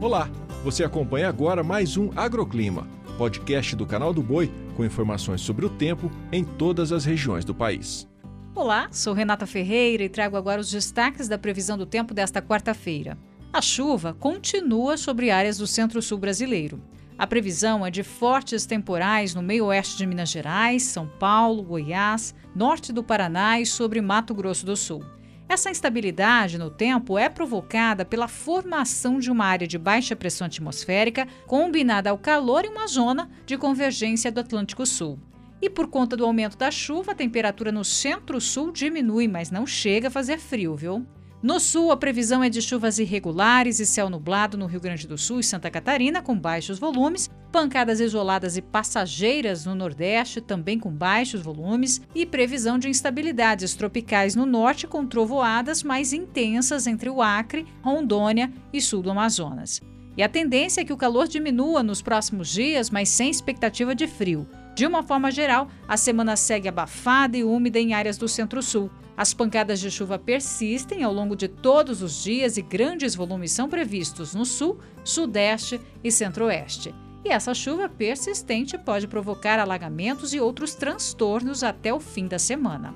Olá, você acompanha agora mais um Agroclima, podcast do canal do Boi com informações sobre o tempo em todas as regiões do país. Olá, sou Renata Ferreira e trago agora os destaques da previsão do tempo desta quarta-feira. A chuva continua sobre áreas do centro-sul brasileiro. A previsão é de fortes temporais no meio-oeste de Minas Gerais, São Paulo, Goiás, norte do Paraná e sobre Mato Grosso do Sul. Essa instabilidade no tempo é provocada pela formação de uma área de baixa pressão atmosférica combinada ao calor em uma zona de convergência do Atlântico Sul. E por conta do aumento da chuva, a temperatura no centro-sul diminui, mas não chega a fazer frio, viu? No sul, a previsão é de chuvas irregulares e céu nublado no Rio Grande do Sul e Santa Catarina, com baixos volumes, pancadas isoladas e passageiras no Nordeste, também com baixos volumes, e previsão de instabilidades tropicais no norte, com trovoadas mais intensas entre o Acre, Rondônia e sul do Amazonas. E a tendência é que o calor diminua nos próximos dias, mas sem expectativa de frio. De uma forma geral, a semana segue abafada e úmida em áreas do centro-sul. As pancadas de chuva persistem ao longo de todos os dias e grandes volumes são previstos no sul, sudeste e centro-oeste. E essa chuva persistente pode provocar alagamentos e outros transtornos até o fim da semana.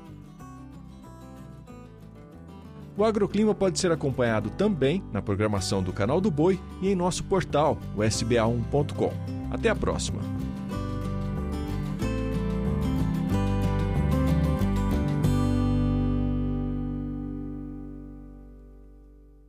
O agroclima pode ser acompanhado também na programação do Canal do Boi e em nosso portal, o sba1.com. Até a próxima!